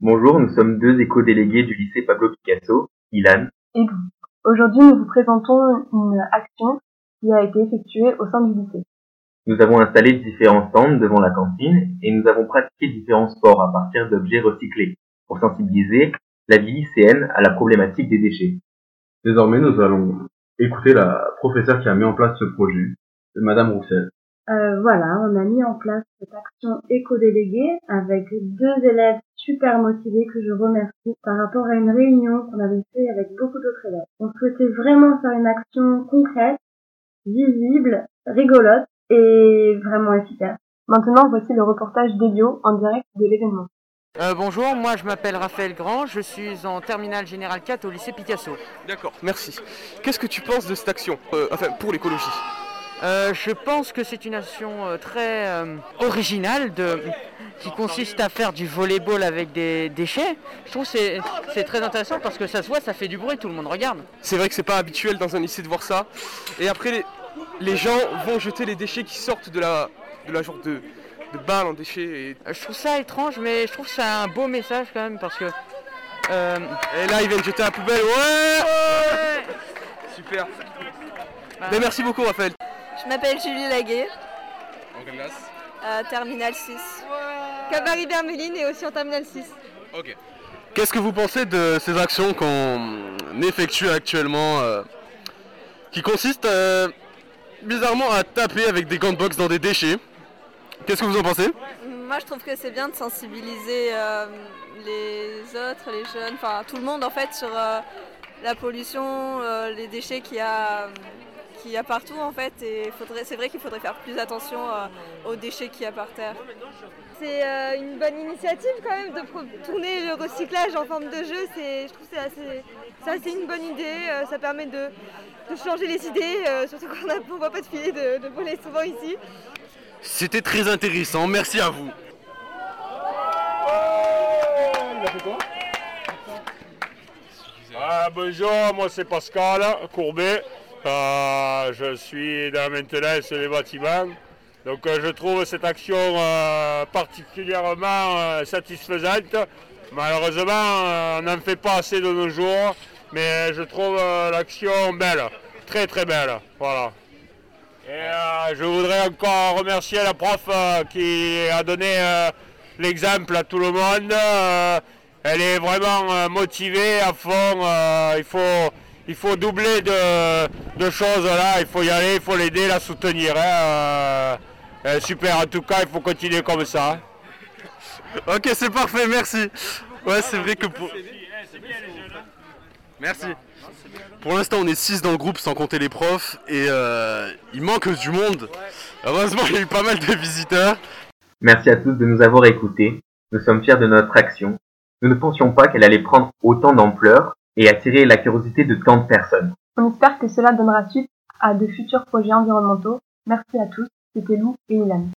Bonjour, nous sommes deux éco-délégués du lycée Pablo Picasso, Ilan. Et vous. Aujourd'hui, nous vous présentons une action qui a été effectuée au sein du lycée. Nous avons installé différents stands devant la cantine et nous avons pratiqué différents sports à partir d'objets recyclés pour sensibiliser la vie lycéenne à la problématique des déchets. Désormais, nous allons écouter la professeure qui a mis en place ce projet, Madame Roussel. Euh, voilà, on a mis en place cette action éco-déléguée avec deux élèves super motivés que je remercie par rapport à une réunion qu'on avait fait avec beaucoup d'autres élèves. On souhaitait vraiment faire une action concrète, visible, rigolote et vraiment efficace. Maintenant, voici le reportage d'Elio en direct de l'événement. Euh, bonjour, moi je m'appelle Raphaël Grand, je suis en terminale générale 4 au lycée Picasso. D'accord, merci. Qu'est-ce que tu penses de cette action euh, Enfin, pour l'écologie? Euh, je pense que c'est une action euh, très euh, originale de, qui consiste à faire du volleyball avec des déchets. Je trouve que c'est, très intéressant parce que ça se voit, ça fait du bruit, tout le monde regarde. C'est vrai que c'est pas habituel dans un lycée de voir ça. Et après, les, les gens vont jeter les déchets qui sortent de la, de la genre de, de balle en déchets. Et, Je trouve ça étrange, mais je trouve que c'est un beau message quand même parce que. euh, et là, ils viennent jeter la poubelle. Ouais Super. Ben, merci beaucoup, Raphaël. Je m'appelle Julie Laguet, En quelle classe à Terminal 6. Comme Marie Bermeline et aussi en Terminal 6. Ok. Qu'est-ce que vous pensez de ces actions qu'on effectue actuellement euh, qui consistent euh, bizarrement à taper avec des gants de boxe dans des déchets? Qu'est-ce que vous en pensez? Moi, je trouve que c'est bien de sensibiliser euh, les autres, les jeunes, enfin tout le monde en fait sur euh, la pollution, euh, les déchets qu'il y a qu'il y a partout en fait et faudrait, c'est vrai qu'il faudrait faire plus attention euh, aux déchets qu'il y a par terre. C'est euh, une bonne initiative quand même de pro- tourner le recyclage en forme de jeu, c'est, je trouve que c'est assez, c'est assez une bonne idée, euh, ça permet de, de changer les idées, euh, surtout qu'on ne voit pas de filet de, de voler souvent ici. C'était très intéressant, merci à vous. Ah, bonjour, moi c'est Pascal Courbet. Euh, je suis dans la maintenance des bâtiments. Donc euh, je trouve cette action euh, particulièrement euh, satisfaisante. Malheureusement, on n'en fait pas assez de nos jours, mais je trouve l'action belle, très très belle. Voilà. Et je voudrais encore remercier la prof qui a donné l'exemple à tout le monde. Elle est vraiment motivée à fond. il, faut, il faut doubler de, de choses là. Il faut y aller, il faut l'aider, la soutenir. hein, euh, euh, super, en tout cas, il faut continuer comme ça. hein. Ok, c'est parfait, merci. Ouais, c'est vrai que pour... Merci. Pour l'instant, on est 6 dans le groupe sans compter les profs et euh, il manque du monde. Heureusement, il y a eu pas mal de visiteurs. Merci à tous de nous avoir écoutés. Nous sommes fiers de notre action. Nous ne pensions pas qu'elle allait prendre autant d'ampleur et attirer la curiosité de tant de personnes. On espère que cela donnera suite à de futurs projets environnementaux. Merci à tous, c'était Lou et Ilan.